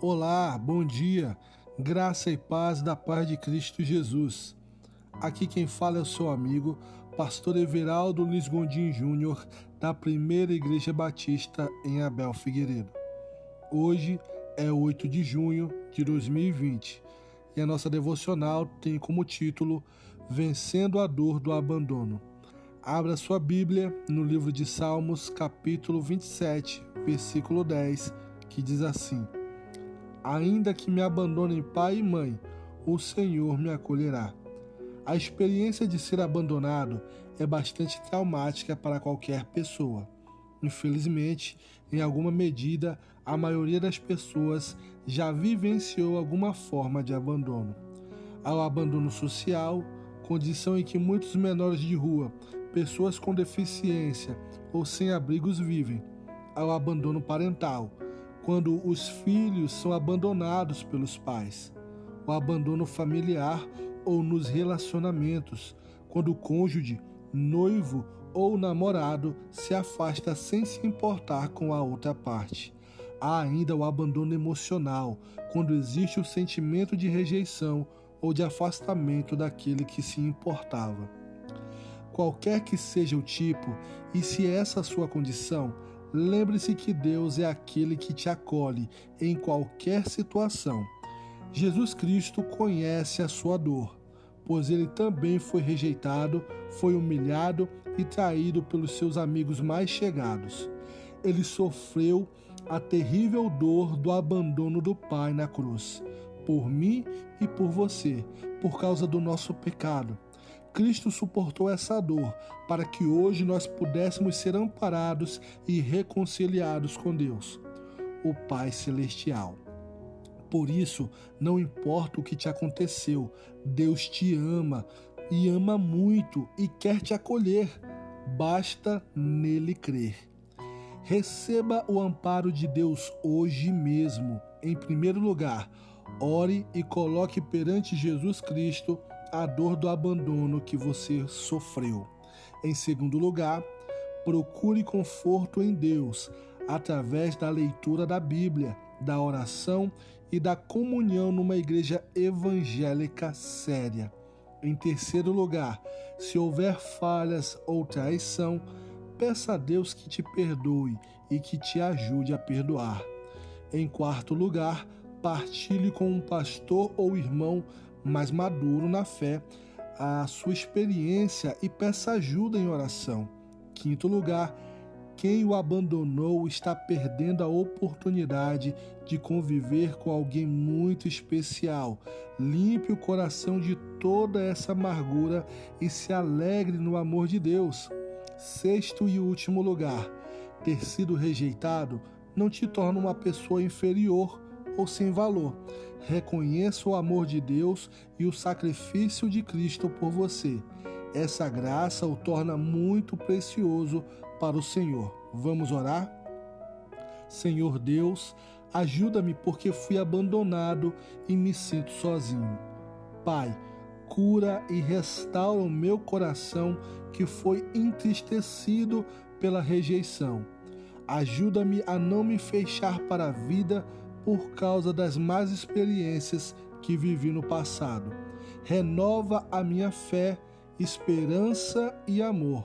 Olá, bom dia, graça e paz da paz de Cristo Jesus. Aqui quem fala é o seu amigo, pastor Everaldo Luiz Gondim Júnior, da Primeira Igreja Batista em Abel Figueiredo. Hoje é 8 de junho de 2020 e a nossa devocional tem como título Vencendo a Dor do Abandono. Abra sua Bíblia no livro de Salmos, capítulo 27, versículo 10, que diz assim: Ainda que me abandonem pai e mãe, o Senhor me acolherá. A experiência de ser abandonado é bastante traumática para qualquer pessoa. Infelizmente, em alguma medida, a maioria das pessoas já vivenciou alguma forma de abandono. Ao abandono social, condição em que muitos menores de rua, pessoas com deficiência ou sem abrigos vivem, ao abandono parental, quando os filhos são abandonados pelos pais, o abandono familiar ou nos relacionamentos, quando o cônjuge, noivo ou namorado se afasta sem se importar com a outra parte. Há ainda o abandono emocional, quando existe o sentimento de rejeição ou de afastamento daquele que se importava. Qualquer que seja o tipo, e se essa sua condição, Lembre-se que Deus é aquele que te acolhe em qualquer situação. Jesus Cristo conhece a sua dor, pois ele também foi rejeitado, foi humilhado e traído pelos seus amigos mais chegados. Ele sofreu a terrível dor do abandono do Pai na cruz, por mim e por você, por causa do nosso pecado. Cristo suportou essa dor para que hoje nós pudéssemos ser amparados e reconciliados com Deus, o Pai Celestial. Por isso, não importa o que te aconteceu, Deus te ama e ama muito e quer te acolher. Basta nele crer. Receba o amparo de Deus hoje mesmo. Em primeiro lugar, ore e coloque perante Jesus Cristo a dor do abandono que você sofreu. Em segundo lugar, procure conforto em Deus através da leitura da Bíblia, da oração e da comunhão numa igreja evangélica séria. Em terceiro lugar, se houver falhas ou traição, peça a Deus que te perdoe e que te ajude a perdoar. Em quarto lugar, partilhe com um pastor ou irmão mais maduro na fé, a sua experiência e peça ajuda em oração. Quinto lugar, quem o abandonou está perdendo a oportunidade de conviver com alguém muito especial. Limpe o coração de toda essa amargura e se alegre no amor de Deus. Sexto e último lugar, ter sido rejeitado não te torna uma pessoa inferior ou sem valor. Reconheça o amor de Deus e o sacrifício de Cristo por você. Essa graça o torna muito precioso para o Senhor. Vamos orar? Senhor Deus, ajuda-me porque fui abandonado e me sinto sozinho. Pai, cura e restaura o meu coração que foi entristecido pela rejeição. Ajuda-me a não me fechar para a vida por causa das más experiências que vivi no passado. Renova a minha fé, esperança e amor.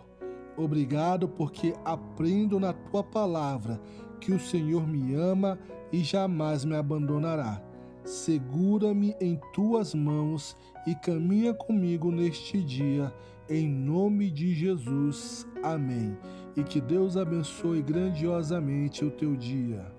Obrigado porque aprendo na tua palavra que o Senhor me ama e jamais me abandonará. Segura-me em tuas mãos e caminha comigo neste dia, em nome de Jesus. Amém. E que Deus abençoe grandiosamente o teu dia.